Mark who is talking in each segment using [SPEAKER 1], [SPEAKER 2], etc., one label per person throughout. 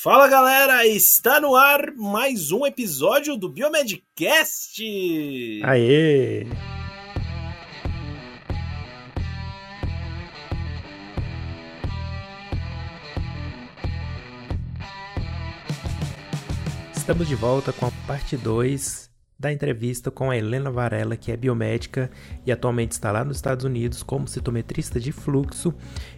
[SPEAKER 1] Fala galera, está no ar mais um episódio do Biomedcast!
[SPEAKER 2] Aê! Estamos de volta com a parte 2 da entrevista com a Helena Varela, que é biomédica e atualmente está lá nos Estados Unidos como citometrista de fluxo.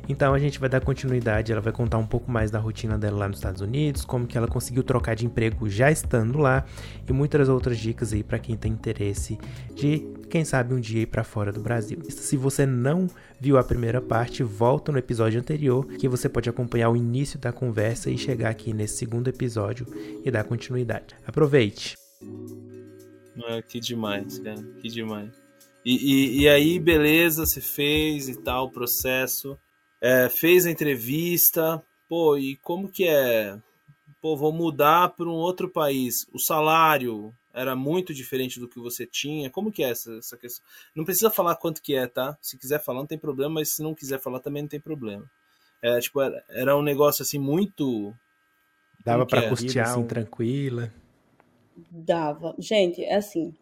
[SPEAKER 2] Então a gente vai dar continuidade, ela vai contar um pouco mais da rotina dela lá nos Estados Unidos, como que ela conseguiu trocar de emprego já estando lá e muitas outras dicas aí para quem tem interesse de, quem sabe, um dia ir para fora do Brasil. Se você não viu a primeira parte, volta no episódio anterior que você pode acompanhar o início da conversa e chegar aqui nesse segundo episódio e dar continuidade. Aproveite!
[SPEAKER 1] Ah, que demais, cara. Que demais. E, e, e, aí, beleza, você fez e tal, o processo. É, fez a entrevista. Pô, e como que é? Pô, vou mudar para um outro país. O salário era muito diferente do que você tinha. Como que é essa, essa questão? Não precisa falar quanto que é, tá? Se quiser falar, não tem problema, mas se não quiser falar, também não tem problema. É, tipo, era, era um negócio assim muito.
[SPEAKER 2] Dava para é? custear assim, um... tranquila.
[SPEAKER 3] Dava. Gente, é assim.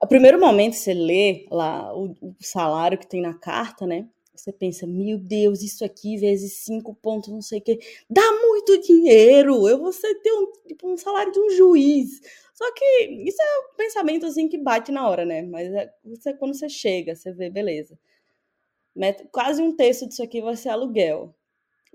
[SPEAKER 3] A primeiro momento você lê lá o, o, salário que tem na carta, né? Você pensa, meu Deus, isso aqui vezes cinco pontos, não sei o quê, dá muito dinheiro. Eu vou ter um, tipo, um salário de um juiz. Só que isso é um pensamento assim que bate na hora, né? Mas é, você, quando você chega, você vê, beleza. Quase um terço disso aqui vai ser aluguel.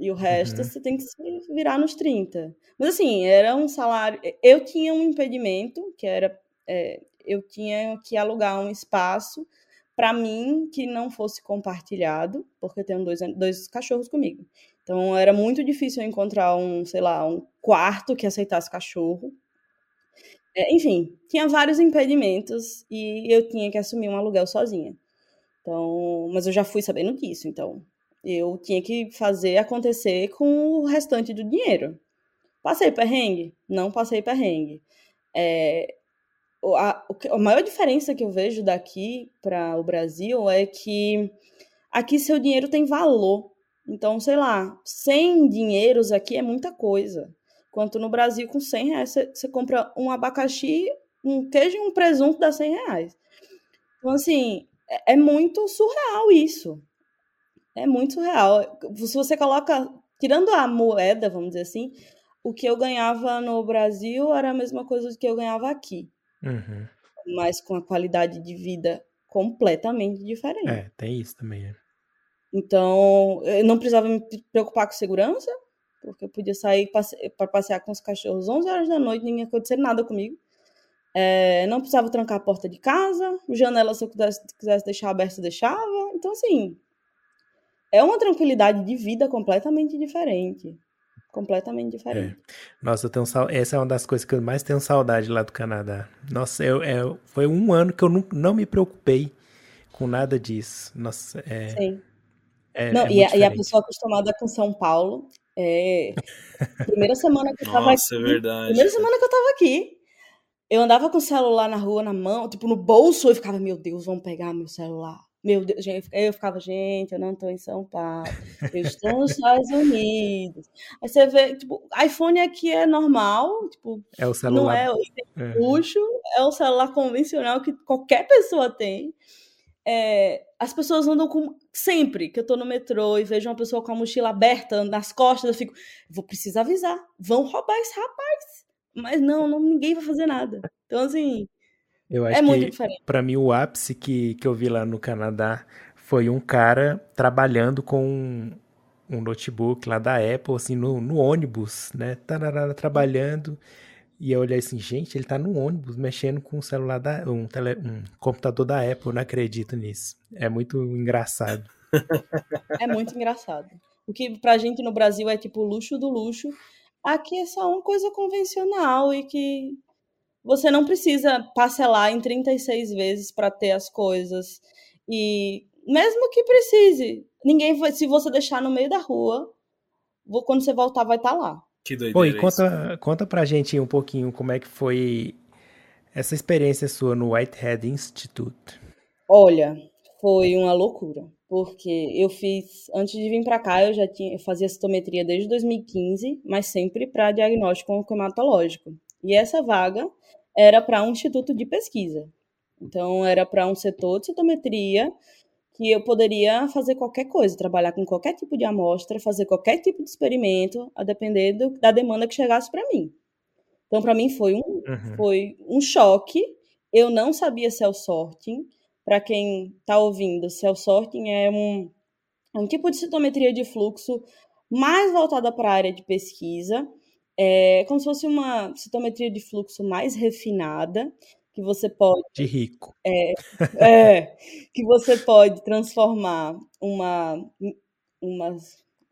[SPEAKER 3] E o resto uhum. você tem que se virar nos 30. Mas assim, era um salário. Eu tinha um impedimento, que era. É, eu tinha que alugar um espaço para mim que não fosse compartilhado, porque eu tenho dois, dois cachorros comigo. Então era muito difícil encontrar um, sei lá, um quarto que aceitasse cachorro. É, enfim, tinha vários impedimentos e eu tinha que assumir um aluguel sozinha. Então, mas eu já fui sabendo disso, então eu tinha que fazer acontecer com o restante do dinheiro. Passei perrengue? Não passei perrengue. É, a, a maior diferença que eu vejo daqui para o Brasil é que aqui seu dinheiro tem valor. Então, sei lá, 100 dinheiros aqui é muita coisa. Enquanto no Brasil, com 100 reais, você, você compra um abacaxi, um queijo e um presunto dá 100 reais. Então, assim, é, é muito surreal isso. É muito surreal. Se você coloca, tirando a moeda, vamos dizer assim, o que eu ganhava no Brasil era a mesma coisa que eu ganhava aqui.
[SPEAKER 2] Uhum.
[SPEAKER 3] Mas com a qualidade de vida completamente diferente.
[SPEAKER 2] É, tem isso também. É.
[SPEAKER 3] Então, eu não precisava me preocupar com segurança, porque eu podia sair para passear com os cachorros 11 horas da noite, ninguém acontecer nada comigo. É, não precisava trancar a porta de casa, janela, se eu quisesse, quisesse deixar aberta, deixava. Então, assim, é uma tranquilidade de vida completamente diferente. Completamente diferente.
[SPEAKER 2] É. Nossa, eu tenho essa é uma das coisas que eu mais tenho saudade lá do Canadá. Nossa, eu, é, foi um ano que eu não, não me preocupei com nada disso. Nossa, é,
[SPEAKER 3] Sim. É, não, é e, a, e, a, pessoa acostumada com São Paulo, é, primeira semana que eu tava
[SPEAKER 1] Nossa, aqui. É verdade.
[SPEAKER 3] Primeira semana que eu tava aqui, eu andava com o celular na rua, na mão, tipo, no bolso, eu ficava, meu Deus, vão pegar meu celular. Meu Deus, eu ficava, gente, eu não estou em São Paulo, eu estou nos Estados Unidos. Aí você vê, tipo, iPhone aqui é normal, tipo,
[SPEAKER 2] é o celular.
[SPEAKER 3] não é, é luxo, é o celular convencional que qualquer pessoa tem. É, as pessoas andam com. Sempre que eu tô no metrô e vejo uma pessoa com a mochila aberta nas costas, eu fico, vou precisar avisar, vão roubar esse rapaz. Mas não, não ninguém vai fazer nada. Então, assim,
[SPEAKER 2] eu é acho é muito que, diferente. Pra mim, o ápice que, que eu vi lá no Canadá foi um cara trabalhando com um, um notebook lá da Apple, assim, no, no ônibus, né? Tararara, trabalhando. E eu olhei assim, gente, ele tá no ônibus mexendo com um celular da. um, tele, um computador da Apple, eu não acredito nisso. É muito engraçado.
[SPEAKER 3] É muito engraçado. O que pra gente no Brasil é tipo luxo do luxo, aqui é só uma coisa convencional e que você não precisa parcelar em 36 vezes para ter as coisas. E mesmo que precise, ninguém vai, se você deixar no meio da rua, quando você voltar vai estar tá lá.
[SPEAKER 1] Que doideira.
[SPEAKER 2] Pô, e conta, conta pra gente um pouquinho como é que foi essa experiência sua no Whitehead Institute.
[SPEAKER 3] Olha, foi uma loucura. porque eu fiz, antes de vir para cá, eu já tinha, eu fazia citometria desde 2015, mas sempre para diagnóstico hematológico. E essa vaga era para um instituto de pesquisa. Então, era para um setor de citometria que eu poderia fazer qualquer coisa, trabalhar com qualquer tipo de amostra, fazer qualquer tipo de experimento, a depender do, da demanda que chegasse para mim. Então, para mim, foi um, uhum. foi um choque. Eu não sabia cell sorting. Para quem está ouvindo, cell sorting é um, é um tipo de citometria de fluxo mais voltada para a área de pesquisa. É como se fosse uma citometria de fluxo mais refinada, que você pode.
[SPEAKER 2] De rico.
[SPEAKER 3] É, é que você pode transformar uma, uma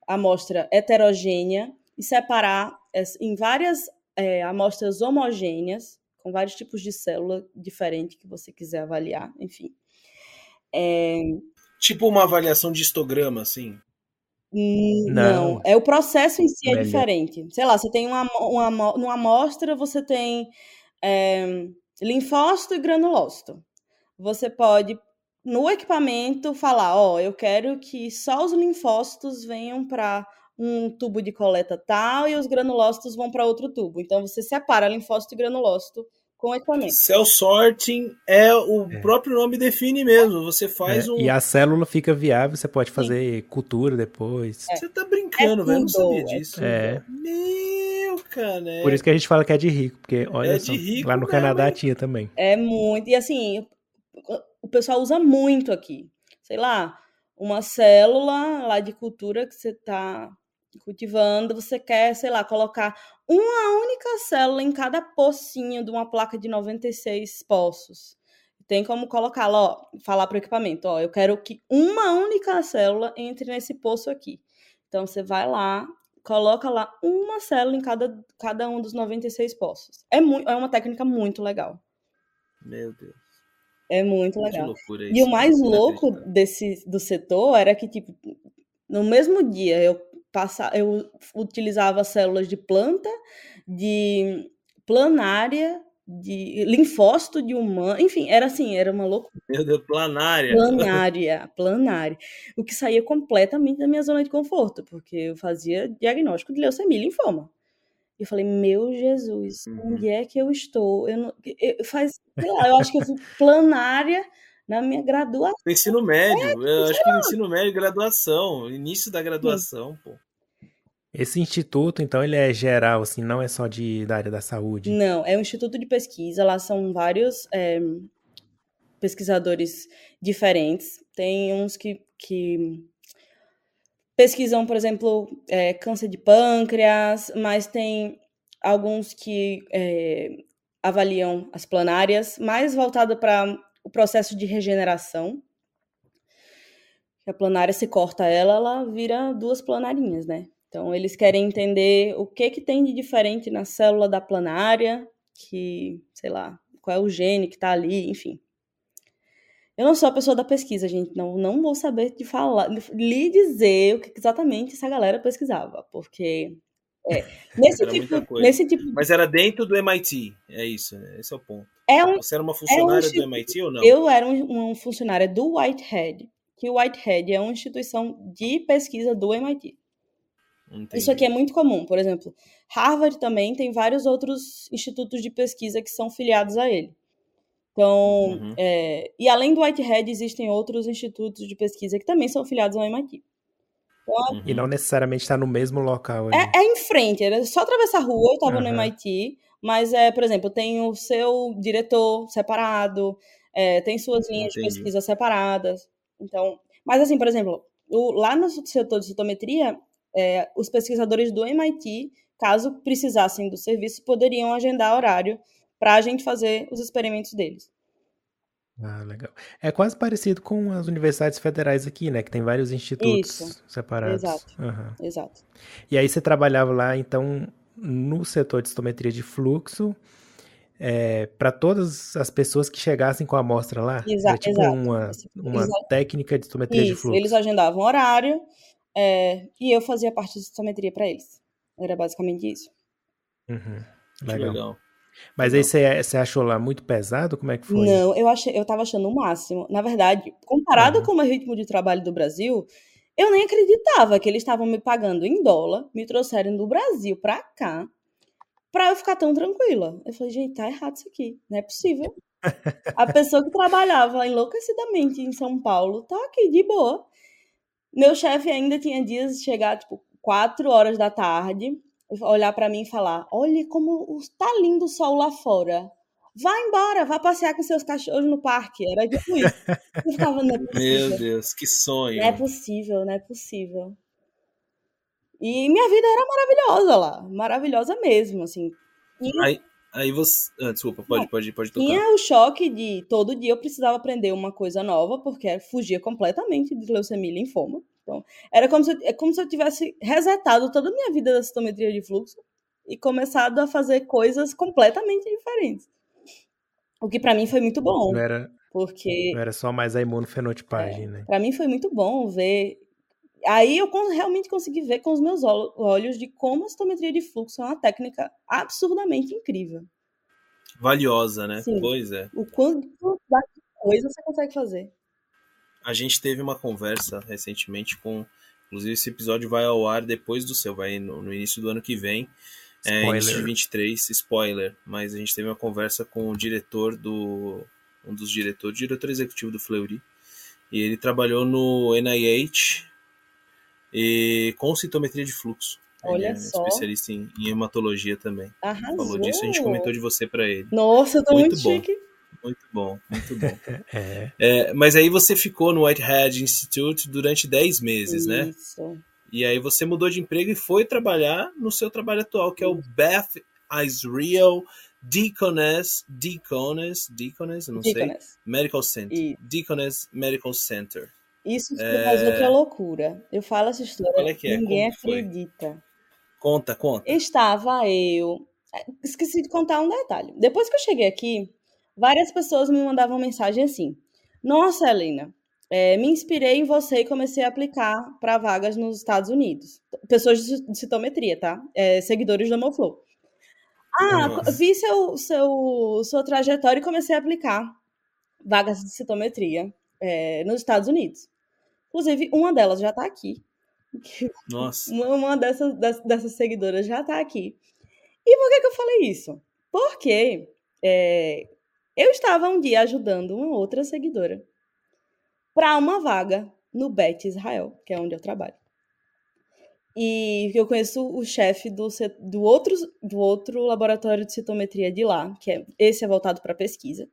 [SPEAKER 3] amostra heterogênea e separar em várias é, amostras homogêneas, com vários tipos de célula diferentes que você quiser avaliar, enfim. É...
[SPEAKER 1] Tipo uma avaliação de histograma, assim?
[SPEAKER 3] Não. não. é o processo em si é diferente. Sei lá, você tem uma, uma, uma amostra, você tem é, linfócito e granulócito. Você pode, no equipamento, falar: Ó, oh, eu quero que só os linfócitos venham para um tubo de coleta tal e os granulócitos vão para outro tubo. Então você separa linfócito e granulócito com equipamento.
[SPEAKER 1] Cell sorting é o é. próprio nome define mesmo. Você faz
[SPEAKER 2] é.
[SPEAKER 1] um.
[SPEAKER 2] E a célula fica viável, você pode fazer Sim. cultura depois.
[SPEAKER 1] É. Você tá brincando, é velho. Não sabia é disso.
[SPEAKER 2] É.
[SPEAKER 1] Meu, cara.
[SPEAKER 2] Por isso que a gente fala que é de rico, porque olha é só, rico, lá no Canadá tinha também.
[SPEAKER 3] É muito. E assim, o pessoal usa muito aqui. Sei lá, uma célula lá de cultura que você tá cultivando, você quer, sei lá, colocar uma única célula em cada pocinho de uma placa de 96 poços. Tem como colocar lá, ó, falar para o equipamento, ó, eu quero que uma única célula entre nesse poço aqui. Então você vai lá, coloca lá uma célula em cada, cada um dos 96 poços. É, muito, é uma técnica muito legal.
[SPEAKER 1] Meu Deus.
[SPEAKER 3] É muito legal. e o mais louco desse do setor era que, tipo, no mesmo dia eu passar, eu utilizava células de planta, de planária, de linfócito de humano, enfim, era assim, era uma loucura.
[SPEAKER 1] Meu Deus, planária.
[SPEAKER 3] Planária, planária. O que saía completamente da minha zona de conforto, porque eu fazia diagnóstico de leucemia e linfoma. E eu falei, meu Jesus, uhum. onde é que eu estou? Eu não, eu, faz, sei lá, eu acho que eu fui planária na minha graduação.
[SPEAKER 1] ensino médio, é, eu acho que no ensino médio, graduação, início da graduação, Sim. pô.
[SPEAKER 2] Esse instituto, então, ele é geral, assim, não é só de, da área da saúde?
[SPEAKER 3] Não, é um instituto de pesquisa, lá são vários é, pesquisadores diferentes. Tem uns que, que pesquisam, por exemplo, é, câncer de pâncreas, mas tem alguns que é, avaliam as planárias, mais voltado para o processo de regeneração. A planária, se corta ela, ela vira duas planarinhas, né? Então, eles querem entender o que, que tem de diferente na célula da planária, que, sei lá, qual é o gene que está ali, enfim. Eu não sou a pessoa da pesquisa, gente, não, não vou saber de falar, lhe dizer o que exatamente essa galera pesquisava, porque é, nesse, tipo, nesse tipo.
[SPEAKER 1] Mas era dentro do MIT, é isso, né? esse é o ponto.
[SPEAKER 3] É um,
[SPEAKER 1] Você era uma funcionária é um, do MIT ou não?
[SPEAKER 3] Eu era um, um funcionária do Whitehead, que o Whitehead é uma instituição de pesquisa do MIT. Entendi. Isso aqui é muito comum. Por exemplo, Harvard também tem vários outros institutos de pesquisa que são filiados a ele. Então, uhum. é, e além do Whitehead, existem outros institutos de pesquisa que também são filiados ao MIT.
[SPEAKER 2] Uhum. E não necessariamente está no mesmo local.
[SPEAKER 3] É, é, em frente, era só atravessar a rua, eu estava uhum. no MIT, mas, é, por exemplo, tem o seu diretor separado, é, tem suas linhas Entendi. de pesquisa separadas. Então, mas assim, por exemplo, o, lá no setor de citometria, é, os pesquisadores do MIT, caso precisassem do serviço, poderiam agendar horário para a gente fazer os experimentos deles.
[SPEAKER 2] Ah, legal. É quase parecido com as universidades federais aqui, né? Que tem vários institutos Isso. separados.
[SPEAKER 3] Exato. Uhum. Exato.
[SPEAKER 2] E aí você trabalhava lá, então, no setor de citometria de fluxo, é, para todas as pessoas que chegassem com a amostra lá?
[SPEAKER 3] Exato. É
[SPEAKER 2] tipo
[SPEAKER 3] exato.
[SPEAKER 2] uma, uma exato. técnica de citometria
[SPEAKER 3] Isso.
[SPEAKER 2] de fluxo.
[SPEAKER 3] Eles agendavam horário é, e eu fazia parte de citometria para eles. Era basicamente isso.
[SPEAKER 2] Uhum. Legal. legal. Mas aí você, você achou lá muito pesado? Como é que foi?
[SPEAKER 3] Não, eu achei, eu tava achando o máximo. Na verdade, comparado uhum. com o meu ritmo de trabalho do Brasil, eu nem acreditava que eles estavam me pagando em dólar, me trouxeram do Brasil pra cá, pra eu ficar tão tranquila. Eu falei, gente, tá errado isso aqui, não é possível. A pessoa que trabalhava enlouquecidamente em São Paulo tá aqui de boa. Meu chefe ainda tinha dias de chegar, tipo, quatro horas da tarde, olhar para mim e falar: Olha como tá lindo o sol lá fora. Vá embora, vá passear com seus cachorros no parque. Era tipo isso. Eu ficava, não é
[SPEAKER 1] Meu Deus, que sonho.
[SPEAKER 3] Não é possível, não é possível. E minha vida era maravilhosa lá. Maravilhosa mesmo, assim.
[SPEAKER 1] E... Aí, aí você. Ah, desculpa, pode, não, pode, pode tocar.
[SPEAKER 3] Tinha o choque de todo dia eu precisava aprender uma coisa nova, porque fugia completamente de leucemia e linfoma. Então, era como se, eu, é como se eu tivesse resetado toda a minha vida da citometria de fluxo e começado a fazer coisas completamente diferentes. O que para mim foi muito bom.
[SPEAKER 2] Não era,
[SPEAKER 3] porque
[SPEAKER 2] não era só mais a imunofenotipagem,
[SPEAKER 3] é,
[SPEAKER 2] né?
[SPEAKER 3] Para mim foi muito bom ver. Aí eu realmente consegui ver com os meus olhos de como a citometria de fluxo é uma técnica absurdamente incrível.
[SPEAKER 1] Valiosa, né? Sim. Pois é.
[SPEAKER 3] O quanto de coisa você consegue fazer
[SPEAKER 1] a gente teve uma conversa recentemente com. Inclusive, esse episódio vai ao ar depois do seu, vai no, no início do ano que vem. É, início de 23, spoiler. Mas a gente teve uma conversa com o diretor do. Um dos diretores, diretor executivo do Fleury. E ele trabalhou no NIH e com citometria de fluxo.
[SPEAKER 3] Olha
[SPEAKER 1] ele é
[SPEAKER 3] só.
[SPEAKER 1] especialista em, em hematologia também.
[SPEAKER 3] Arrasou.
[SPEAKER 1] Falou disso, a gente comentou de você para ele.
[SPEAKER 3] Nossa, eu tô muito, muito chique.
[SPEAKER 1] Muito bom, muito bom.
[SPEAKER 2] é.
[SPEAKER 1] É, mas aí você ficou no Whitehead Institute durante 10 meses,
[SPEAKER 3] Isso.
[SPEAKER 1] né? Isso. E aí você mudou de emprego e foi trabalhar no seu trabalho atual, que é o Beth Israel Deaconess, Deaconess, Deaconess, não Deaconess. sei, Medical Center. E... Deaconess Medical Center.
[SPEAKER 3] Isso é... faz outra loucura. Eu falo essa história,
[SPEAKER 1] é que é?
[SPEAKER 3] ninguém acredita.
[SPEAKER 1] Conta, conta.
[SPEAKER 3] Estava eu... Esqueci de contar um detalhe. Depois que eu cheguei aqui, várias pessoas me mandavam mensagem assim: Nossa, Helena, é, me inspirei em você e comecei a aplicar para vagas nos Estados Unidos. Pessoas de citometria, tá? É, seguidores do Homoflow. Ah, Nossa. vi seu, seu, sua trajetória e comecei a aplicar vagas de citometria é, nos Estados Unidos. Inclusive, uma delas já está aqui.
[SPEAKER 1] Nossa.
[SPEAKER 3] Uma dessas, dessas seguidoras já está aqui. E por que, que eu falei isso? Porque é, eu estava um dia ajudando uma outra seguidora para uma vaga no Bet Israel, que é onde eu trabalho. E eu conheço o chefe do, do, outro, do outro laboratório de citometria de lá, que é, esse é voltado para pesquisa.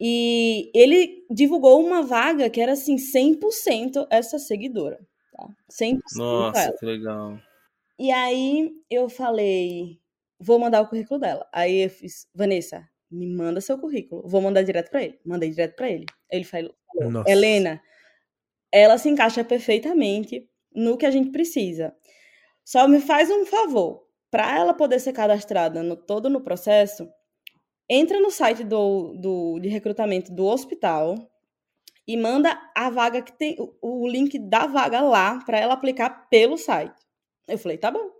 [SPEAKER 3] E ele divulgou uma vaga que era assim, 100% essa seguidora. Tá? 100%
[SPEAKER 1] Nossa,
[SPEAKER 3] ela.
[SPEAKER 1] que legal.
[SPEAKER 3] E aí eu falei, vou mandar o currículo dela. Aí eu fiz, Vanessa, me manda seu currículo. Vou mandar direto para ele. Mandei direto para ele. Ele falou: Nossa. Helena, ela se encaixa perfeitamente no que a gente precisa. Só me faz um favor. Para ela poder ser cadastrada no, todo no processo, entra no site do, do, de recrutamento do hospital e manda a vaga que tem o, o link da vaga lá para ela aplicar pelo site. Eu falei, tá bom.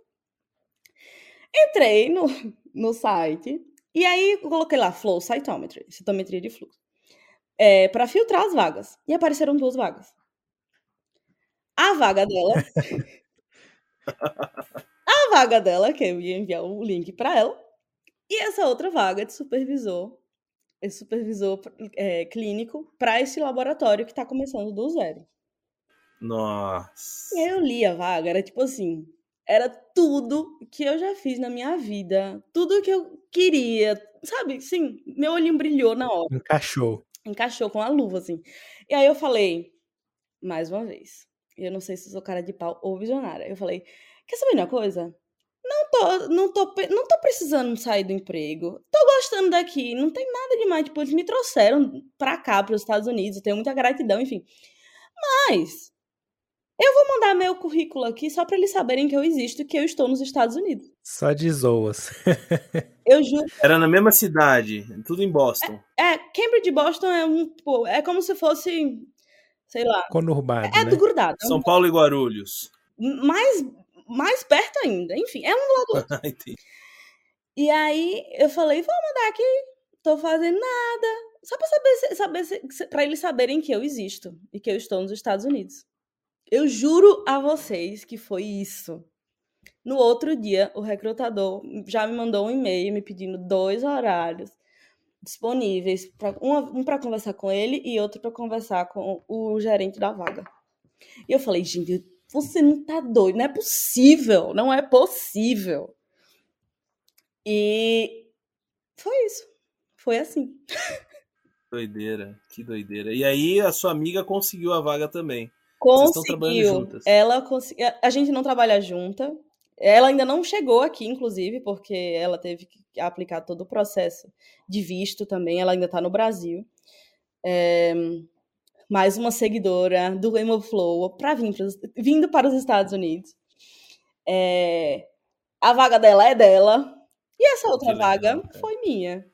[SPEAKER 3] Entrei no, no site, e aí coloquei lá Flow Cytometry, citometria de fluxo, é, para filtrar as vagas. E apareceram duas vagas. A vaga dela. a vaga dela, que eu ia enviar o link para ela. E essa outra vaga de supervisor, esse supervisor é, clínico, para esse laboratório que está começando do zero.
[SPEAKER 1] Nossa.
[SPEAKER 3] E aí eu li a vaga, era tipo assim: era tudo que eu já fiz na minha vida, tudo que eu queria, sabe? Sim, meu olhinho brilhou na hora.
[SPEAKER 2] Encaixou.
[SPEAKER 3] Encaixou com a luva, assim. E aí eu falei, mais uma vez, eu não sei se sou cara de pau ou visionária. Eu falei, quer saber uma coisa? Não tô, não tô, não tô precisando sair do emprego. Tô gostando daqui, não tem nada demais. Tipo, eles me trouxeram pra cá, pros Estados Unidos, eu tenho muita gratidão, enfim. Mas eu vou mandar meu currículo aqui só para eles saberem que eu existo e que eu estou nos Estados Unidos.
[SPEAKER 2] Só de zoas.
[SPEAKER 3] eu juro.
[SPEAKER 1] Era na mesma cidade, tudo em Boston.
[SPEAKER 3] É, é Cambridge e Boston é um, pô, é como se fosse, sei lá.
[SPEAKER 2] Conurbado.
[SPEAKER 3] É, é
[SPEAKER 2] né?
[SPEAKER 3] do grudado.
[SPEAKER 1] São. Paulo e Guarulhos.
[SPEAKER 3] Mais, mais perto ainda. Enfim, é um do lado do outro.
[SPEAKER 1] Entendi.
[SPEAKER 3] E aí eu falei, vou mandar aqui, tô fazendo nada. Só pra saber, saber se, pra eles saberem que eu existo e que eu estou nos Estados Unidos. Eu juro a vocês que foi isso. No outro dia, o recrutador já me mandou um e-mail me pedindo dois horários disponíveis, pra, um para conversar com ele e outro para conversar com o gerente da vaga. E eu falei, gente, você não tá doido, não é possível, não é possível. E foi isso, foi assim.
[SPEAKER 1] Doideira, que doideira. E aí a sua amiga conseguiu a vaga também.
[SPEAKER 3] Conseguiu. Ela consegui... A gente não trabalha junta. Ela ainda não chegou aqui, inclusive, porque ela teve que aplicar todo o processo de visto também. Ela ainda está no Brasil. É... Mais uma seguidora do Hemoflow para vir pros... vindo para os Estados Unidos. É... A vaga dela é dela. E essa outra vaga foi minha.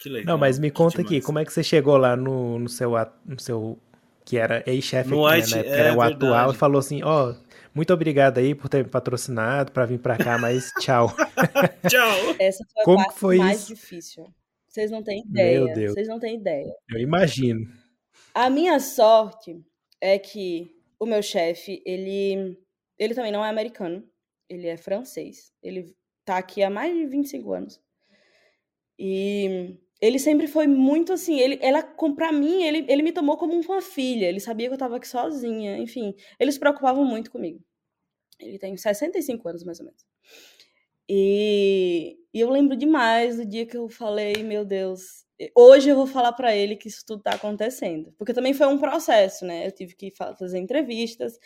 [SPEAKER 2] Que legal. Não, mas me conta aqui, como é que você chegou lá no, no, seu, no seu que era ex-chefe aqui, White, né, é, era o verdade. atual, e falou assim, ó, oh, muito obrigado aí por ter me patrocinado para vir para cá, mas tchau.
[SPEAKER 1] tchau.
[SPEAKER 3] Essa foi Como a parte foi mais isso? difícil. Vocês não têm ideia. Meu Deus. Vocês não têm ideia.
[SPEAKER 2] Eu imagino.
[SPEAKER 3] A minha sorte é que o meu chefe, ele ele também não é americano, ele é francês. Ele tá aqui há mais de 25 anos. E ele sempre foi muito assim, ele, ela, pra mim, ele, ele me tomou como uma filha, ele sabia que eu tava aqui sozinha, enfim, eles preocupavam muito comigo. Ele tem 65 anos, mais ou menos. E, e eu lembro demais do dia que eu falei, meu Deus, hoje eu vou falar para ele que isso tudo tá acontecendo. Porque também foi um processo, né? Eu tive que fazer entrevistas.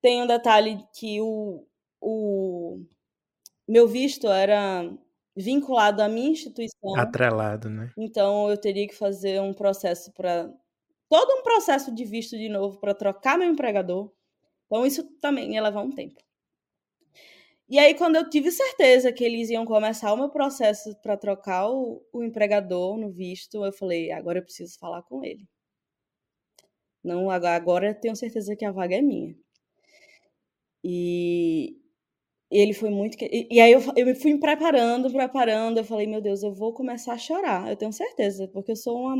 [SPEAKER 3] Tem um detalhe que o, o meu visto era vinculado à minha instituição.
[SPEAKER 2] Atrelado, né?
[SPEAKER 3] Então eu teria que fazer um processo para todo um processo de visto de novo para trocar meu empregador. Então isso também ia levar um tempo. E aí quando eu tive certeza que eles iam começar o meu processo para trocar o, o empregador no visto, eu falei, agora eu preciso falar com ele. Não, agora eu tenho certeza que a vaga é minha. E, ele foi muito. E, aí eu, eu me fui preparando, preparando. Eu falei, meu Deus, eu vou começar a chorar, eu tenho certeza, porque eu sou uma,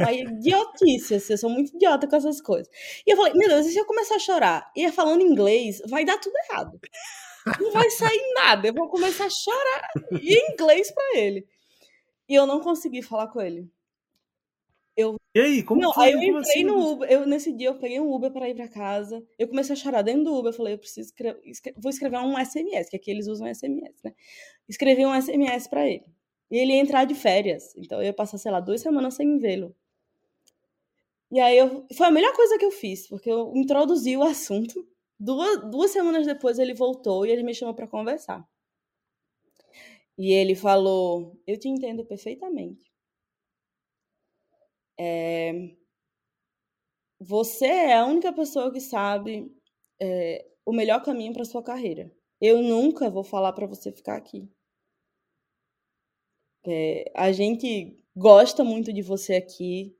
[SPEAKER 3] uma idiotice, assim, eu sou muito idiota com essas coisas. E eu falei, meu Deus, e se eu começar a chorar e falando inglês, vai dar tudo errado. Não vai sair nada, eu vou começar a chorar em inglês para ele. E eu não consegui falar com ele. Eu...
[SPEAKER 1] E aí, como
[SPEAKER 3] não,
[SPEAKER 1] foi?
[SPEAKER 3] Aí eu entrei assim? no Uber, eu, nesse dia eu peguei um Uber para ir para casa, eu comecei a chorar dentro do Uber, eu falei, eu preciso escrever, vou escrever um SMS, que aqui eles usam SMS, né? Escrevi um SMS para ele. E ele ia entrar de férias, então eu ia passar, sei lá, duas semanas sem vê-lo. E aí eu, foi a melhor coisa que eu fiz, porque eu introduzi o assunto. Duas, duas semanas depois ele voltou e ele me chamou para conversar. E ele falou: Eu te entendo perfeitamente. É, você é a única pessoa que sabe é, o melhor caminho para sua carreira. Eu nunca vou falar para você ficar aqui. É, a gente gosta muito de você aqui.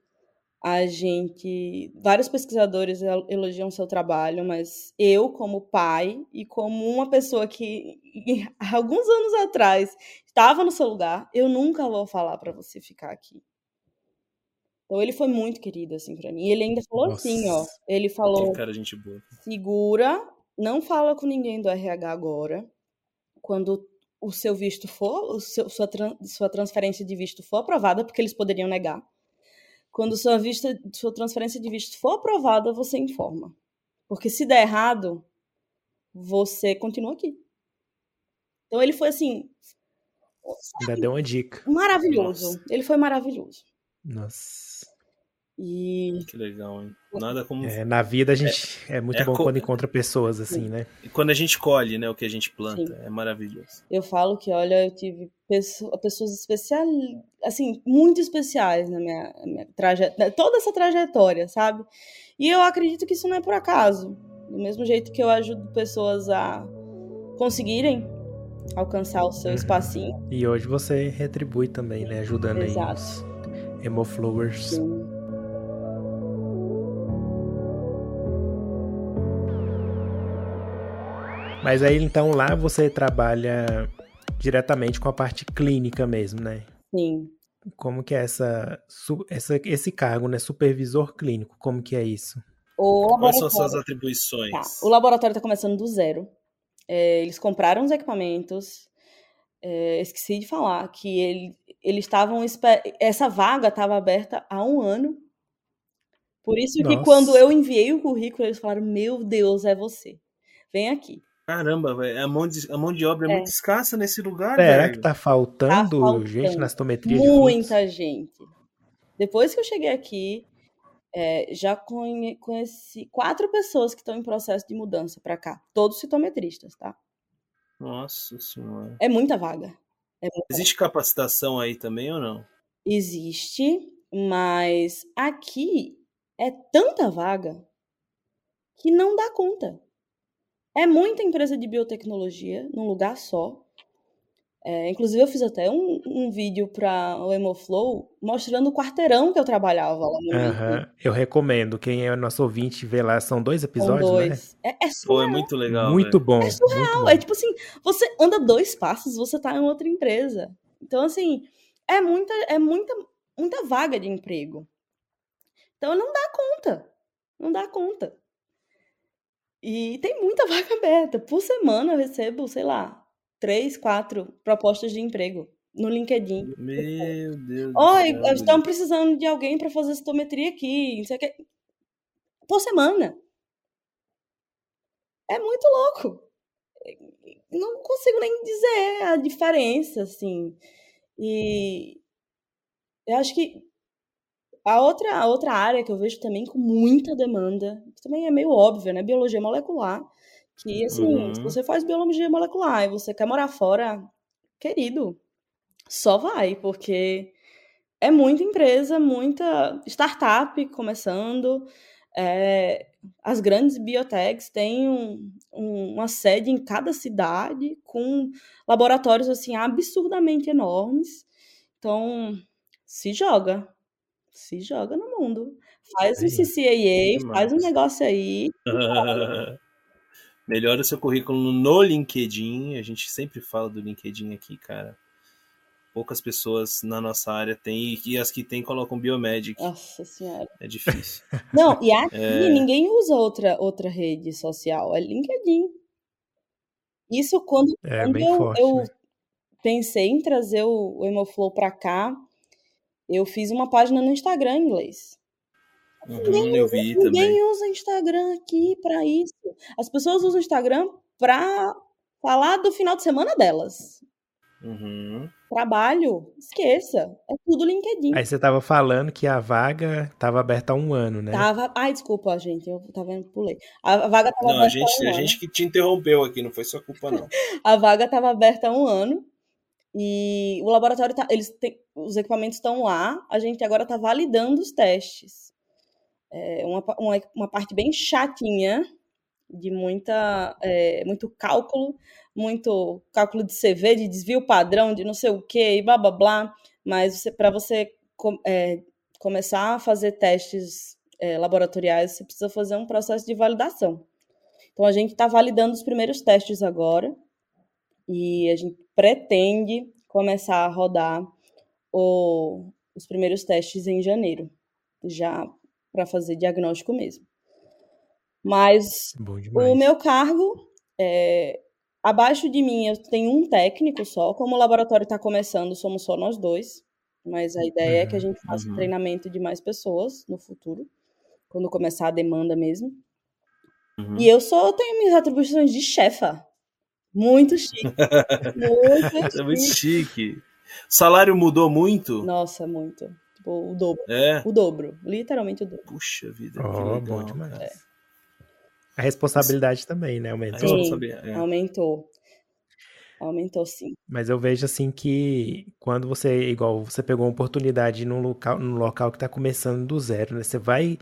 [SPEAKER 3] A gente, vários pesquisadores elogiam seu trabalho, mas eu, como pai e como uma pessoa que alguns anos atrás estava no seu lugar, eu nunca vou falar para você ficar aqui. Então ele foi muito querido, assim, para mim. E ele ainda falou Nossa. assim, ó. Ele falou.
[SPEAKER 1] cara, gente boa.
[SPEAKER 3] Segura, não fala com ninguém do RH agora. Quando o seu visto for, o seu, sua, sua transferência de visto for aprovada, porque eles poderiam negar. Quando sua, vista, sua transferência de visto for aprovada, você informa. Porque se der errado, você continua aqui. Então ele foi assim.
[SPEAKER 2] Ainda deu uma dica.
[SPEAKER 3] Maravilhoso. Nossa. Ele foi maravilhoso.
[SPEAKER 2] Nossa.
[SPEAKER 3] E.
[SPEAKER 1] Que legal, hein? Nada como.
[SPEAKER 2] É, na vida a gente. É, é muito é bom co... quando encontra pessoas assim, Sim. né?
[SPEAKER 1] E quando a gente colhe, né? O que a gente planta. Sim. É maravilhoso.
[SPEAKER 3] Eu falo que, olha, eu tive pessoas especiais. Assim, muito especiais na minha, minha trajetória. Toda essa trajetória, sabe? E eu acredito que isso não é por acaso. Do mesmo jeito que eu ajudo pessoas a conseguirem alcançar o seu uhum. espacinho.
[SPEAKER 2] E hoje você retribui também, né? Ajudando Exato. aí Hemoflowers. Sim. Mas aí então lá você trabalha diretamente com a parte clínica mesmo, né?
[SPEAKER 3] Sim.
[SPEAKER 2] Como que é essa, essa esse cargo, né? Supervisor clínico, como que é isso?
[SPEAKER 1] O Quais são suas atribuições?
[SPEAKER 3] Tá. O laboratório está começando do zero. É, eles compraram os equipamentos. É, esqueci de falar que ele, eles estavam. Essa vaga estava aberta há um ano. Por isso Nossa. que quando eu enviei o currículo, eles falaram: Meu Deus, é você. Vem aqui.
[SPEAKER 1] Caramba, velho. A, mão de, a mão de obra é, é muito escassa nesse lugar,
[SPEAKER 2] Será que tá faltando, tá faltando gente na astometria?
[SPEAKER 3] Muita gente. Depois que eu cheguei aqui, é, já conheci quatro pessoas que estão em processo de mudança para cá, todos citometristas, tá?
[SPEAKER 1] Nossa senhora.
[SPEAKER 3] É muita vaga. É
[SPEAKER 1] muita Existe vaga. capacitação aí também ou não?
[SPEAKER 3] Existe, mas aqui é tanta vaga que não dá conta. É muita empresa de biotecnologia num lugar só. É, inclusive, eu fiz até um, um vídeo para o Hemoflow mostrando o quarteirão que eu trabalhava lá no
[SPEAKER 2] uhum. Eu recomendo. Quem é nosso ouvinte vê lá, são dois episódios, são dois.
[SPEAKER 3] né? É, é surreal.
[SPEAKER 1] Pô, é muito legal.
[SPEAKER 2] Muito bom.
[SPEAKER 3] É surreal.
[SPEAKER 2] Bom.
[SPEAKER 3] É tipo assim, você anda dois passos, você tá em outra empresa. Então, assim, é muita, é muita, muita vaga de emprego. Então, não dá conta. Não dá conta. E tem muita vaga aberta. Por semana eu recebo, sei lá, três, quatro propostas de emprego no LinkedIn.
[SPEAKER 1] Meu Deus.
[SPEAKER 3] Oi, estamos precisando de alguém para fazer citometria aqui, não sei o que. Por semana. É muito louco. Não consigo nem dizer a diferença, assim. E eu acho que a outra, a outra área que eu vejo também com muita demanda, que também é meio óbvio, né? Biologia molecular. Que, assim, uhum. se você faz biologia molecular e você quer morar fora, querido, só vai, porque é muita empresa, muita startup começando. É, as grandes biotechs têm um, um, uma sede em cada cidade, com laboratórios assim absurdamente enormes. Então, se joga. Se joga no mundo. Faz um CCAA, faz um negócio aí.
[SPEAKER 1] Melhora o seu currículo no LinkedIn. A gente sempre fala do LinkedIn aqui, cara. Poucas pessoas na nossa área têm, e as que têm colocam Biomedic.
[SPEAKER 3] Nossa senhora.
[SPEAKER 1] É difícil.
[SPEAKER 3] Não, e aqui é... ninguém usa outra, outra rede social, é LinkedIn. Isso quando, é, quando eu, forte, eu né? pensei em trazer o, o Hemoflow pra cá, eu fiz uma página no Instagram em inglês.
[SPEAKER 1] Uhum, ninguém, eu vi
[SPEAKER 3] ninguém
[SPEAKER 1] também.
[SPEAKER 3] usa Instagram aqui para isso. As pessoas usam Instagram para falar do final de semana delas.
[SPEAKER 1] Uhum.
[SPEAKER 3] Trabalho, esqueça. É tudo LinkedIn.
[SPEAKER 2] Aí você tava falando que a vaga tava aberta há um ano, né?
[SPEAKER 3] Tava. Ai, desculpa, gente. Eu tava vendo, pulei. A vaga tava
[SPEAKER 1] não, aberta. Não, a gente, um a gente que te interrompeu aqui, não foi sua culpa, não.
[SPEAKER 3] a vaga tava aberta há um ano. E o laboratório tá. Eles têm, os equipamentos estão lá. A gente agora tá validando os testes é uma, uma, uma, parte bem chatinha, de muita, é, muito cálculo, muito cálculo de CV, de desvio padrão, de não sei o que, e blá blá blá. Mas para você é, começar a fazer testes é, laboratoriais, você precisa fazer um processo de validação. Então a gente está validando os primeiros testes agora e a gente pretende começar a rodar o, os primeiros testes em janeiro, já para fazer diagnóstico mesmo. Mas o meu cargo, é, abaixo de mim, eu tenho um técnico só. Como o laboratório está começando, somos só nós dois. Mas a ideia uhum, é que a uhum, gente faça uhum. treinamento de mais pessoas no futuro, quando começar a demanda mesmo. Uhum. E eu só tenho minhas atribuições de chefa. Muito chique. muito chique.
[SPEAKER 1] É muito chique. Salário mudou muito?
[SPEAKER 3] Nossa, muito. Tipo, o dobro.
[SPEAKER 1] É.
[SPEAKER 3] O dobro. Literalmente o dobro.
[SPEAKER 1] Puxa vida.
[SPEAKER 2] Oh, legal, bom demais. É. A responsabilidade também, né? Aumentou.
[SPEAKER 3] Sim, é. aumentou. Aumentou sim.
[SPEAKER 2] Mas eu vejo assim que quando você, igual, você pegou uma oportunidade num local, num local que está começando do zero, né? Você vai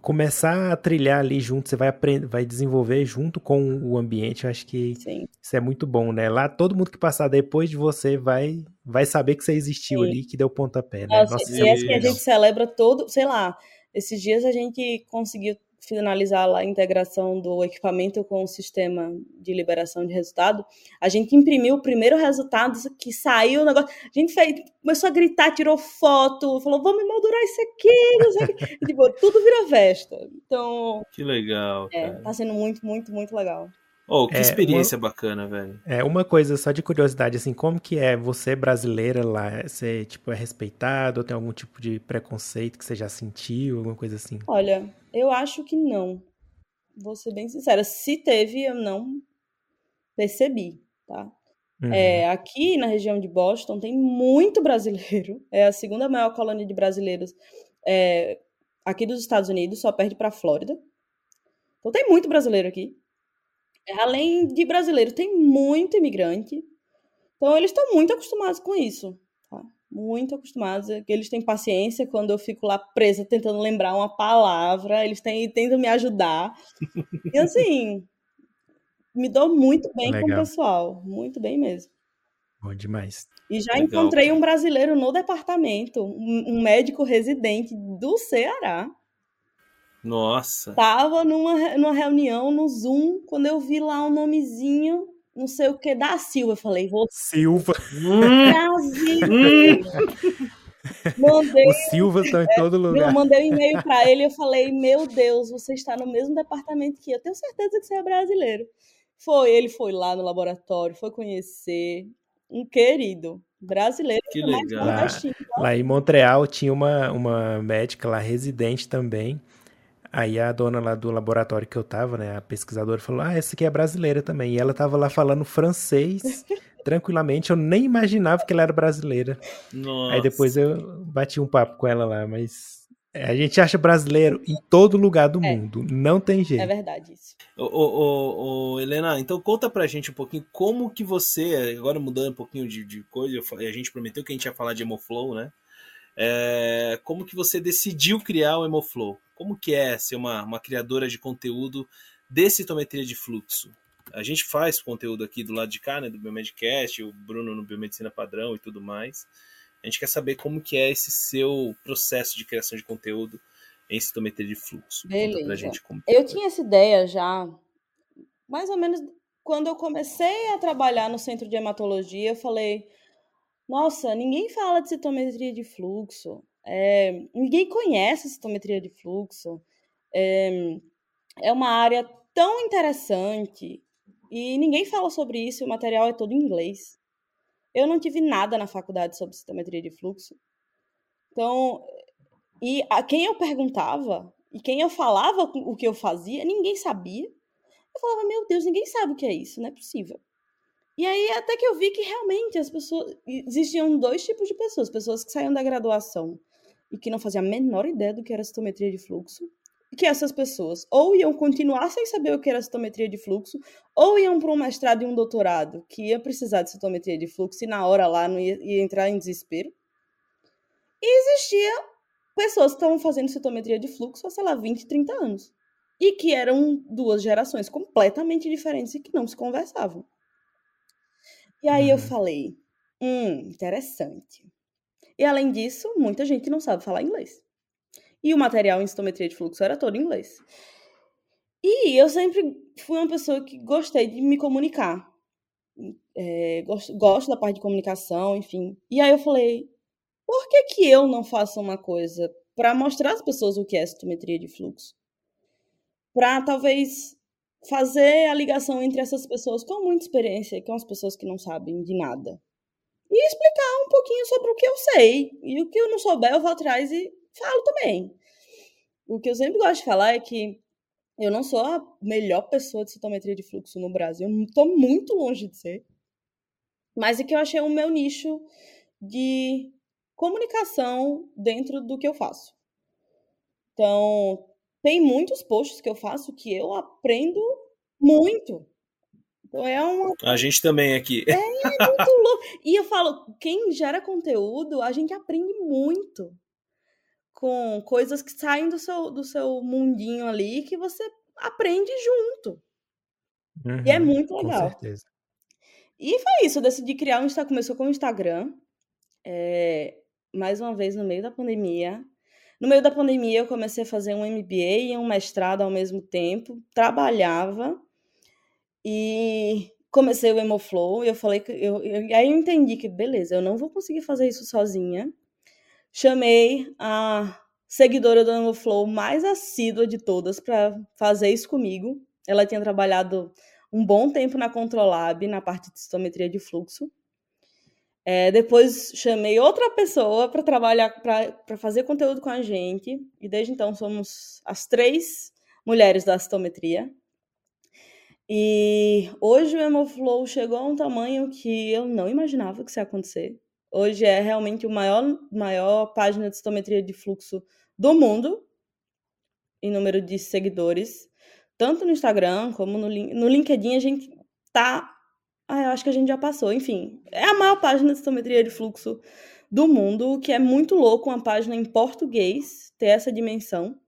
[SPEAKER 2] começar a trilhar ali junto, você vai aprender, vai desenvolver junto com o ambiente. Eu acho que
[SPEAKER 3] Sim.
[SPEAKER 2] isso é muito bom, né? Lá todo mundo que passar depois de você vai vai saber que você existiu Sim. ali, que deu pontapé, né?
[SPEAKER 3] Nossa, Nossa, e é que a gente celebra todo, sei lá, esses dias a gente conseguiu finalizar lá a integração do equipamento com o sistema de liberação de resultado, a gente imprimiu o primeiro resultado que saiu o negócio. A gente fez, começou a gritar, tirou foto, falou: vamos moldurar isso aqui, tipo, tudo vira festa. Então.
[SPEAKER 1] Que legal.
[SPEAKER 3] É, tá sendo muito, muito, muito legal.
[SPEAKER 1] Oh, que é, experiência uma, bacana, velho.
[SPEAKER 2] É, uma coisa só de curiosidade, assim, como que é você brasileira lá? Você, tipo, é respeitado ou tem algum tipo de preconceito que você já sentiu, alguma coisa assim?
[SPEAKER 3] Olha, eu acho que não. Vou ser bem sincera. Se teve, eu não percebi, tá? Uhum. É, aqui na região de Boston tem muito brasileiro. É a segunda maior colônia de brasileiros é, aqui dos Estados Unidos, só perde para a Flórida. Então tem muito brasileiro aqui. Além de brasileiro, tem muito imigrante. Então, eles estão muito acostumados com isso. Tá? Muito acostumados. Eles têm paciência quando eu fico lá presa tentando lembrar uma palavra. Eles têm, tentam me ajudar. E assim, me dou muito bem Legal. com o pessoal. Muito bem mesmo.
[SPEAKER 2] Bom demais.
[SPEAKER 3] E já Legal. encontrei um brasileiro no departamento, um médico residente do Ceará.
[SPEAKER 1] Nossa.
[SPEAKER 3] Tava numa, numa reunião no Zoom, quando eu vi lá um nomezinho, não sei o que, da Silva. Eu falei, vou.
[SPEAKER 2] Silva.
[SPEAKER 3] Brasil.
[SPEAKER 2] Mandei, o Silva está em todo lugar.
[SPEAKER 3] Eu mandei um e-mail para ele e eu falei: Meu Deus, você está no mesmo departamento que eu. Tenho certeza que você é brasileiro. Foi, ele foi lá no laboratório, foi conhecer. Um querido brasileiro.
[SPEAKER 1] Que legal.
[SPEAKER 2] Lá, lá em Montreal tinha uma, uma médica lá residente também Aí a dona lá do laboratório que eu tava, né, a pesquisadora, falou: Ah, essa aqui é brasileira também. E ela tava lá falando francês tranquilamente. Eu nem imaginava que ela era brasileira.
[SPEAKER 1] Nossa.
[SPEAKER 2] Aí depois eu bati um papo com ela lá, mas é, a gente acha brasileiro em todo lugar do é. mundo. Não tem jeito. É
[SPEAKER 3] verdade isso.
[SPEAKER 1] Ô, ô, ô, Helena, então conta pra gente um pouquinho como que você, agora mudando um pouquinho de, de coisa, a gente prometeu que a gente ia falar de Emoflow, né? É, como que você decidiu criar o Emoflow? Como que é ser uma, uma criadora de conteúdo de citometria de fluxo? A gente faz conteúdo aqui do lado de cá, né, do Biomedcast, o Bruno no Biomedicina Padrão e tudo mais. A gente quer saber como que é esse seu processo de criação de conteúdo em citometria de fluxo.
[SPEAKER 3] Beleza. Gente como eu tinha essa ideia já, mais ou menos quando eu comecei a trabalhar no centro de hematologia, eu falei, nossa, ninguém fala de citometria de fluxo. É, ninguém conhece citometria de fluxo. É, é uma área tão interessante e ninguém fala sobre isso. O material é todo em inglês. Eu não tive nada na faculdade sobre citometria de fluxo. Então, e a quem eu perguntava e quem eu falava o que eu fazia, ninguém sabia. Eu falava, meu Deus, ninguém sabe o que é isso, não é possível. E aí até que eu vi que realmente as pessoas existiam dois tipos de pessoas, pessoas que saíam da graduação e que não fazia a menor ideia do que era citometria de fluxo, que essas pessoas ou iam continuar sem saber o que era citometria de fluxo, ou iam para um mestrado e um doutorado que ia precisar de citometria de fluxo e na hora lá não ia, ia entrar em desespero. E existia pessoas que estavam fazendo citometria de fluxo há, sei lá, 20, 30 anos. E que eram duas gerações completamente diferentes e que não se conversavam. E aí eu uhum. falei, hum, interessante. E além disso, muita gente não sabe falar inglês. E o material em citometria de fluxo era todo em inglês. E eu sempre fui uma pessoa que gostei de me comunicar. É, gosto, gosto da parte de comunicação, enfim. E aí eu falei, por que, que eu não faço uma coisa para mostrar às pessoas o que é citometria de fluxo? Para talvez fazer a ligação entre essas pessoas com muita experiência com as pessoas que não sabem de nada e explicar um pouquinho sobre o que eu sei. E o que eu não souber, eu vou atrás e falo também. O que eu sempre gosto de falar é que eu não sou a melhor pessoa de citometria de fluxo no Brasil, eu estou muito longe de ser. Mas é que eu achei o meu nicho de comunicação dentro do que eu faço. Então, tem muitos posts que eu faço que eu aprendo muito. Então é uma.
[SPEAKER 1] A gente também aqui.
[SPEAKER 3] É muito louco. E eu falo, quem gera conteúdo, a gente aprende muito com coisas que saem do seu, do seu mundinho ali que você aprende junto. Uhum, e é uhum, muito legal.
[SPEAKER 2] Com certeza.
[SPEAKER 3] E foi isso, eu decidi criar um Instagram. Começou com o Instagram. É, mais uma vez, no meio da pandemia. No meio da pandemia, eu comecei a fazer um MBA e um mestrado ao mesmo tempo, trabalhava e comecei o Hemoflow. E eu falei que eu, eu, aí eu entendi que, beleza, eu não vou conseguir fazer isso sozinha. Chamei a seguidora do Hemoflow mais assídua de todas para fazer isso comigo. Ela tinha trabalhado um bom tempo na Controlab, na parte de citometria de fluxo. É, depois chamei outra pessoa para trabalhar, para fazer conteúdo com a gente, e desde então somos as três mulheres da citometria. E hoje o Hemoflow chegou a um tamanho que eu não imaginava que isso ia acontecer. Hoje é realmente o maior, maior página de citometria de fluxo do mundo, em número de seguidores, tanto no Instagram como no, no LinkedIn. A gente tá ah, eu acho que a gente já passou. Enfim, é a maior página de citometria de fluxo do mundo, o que é muito louco uma página em português ter essa dimensão.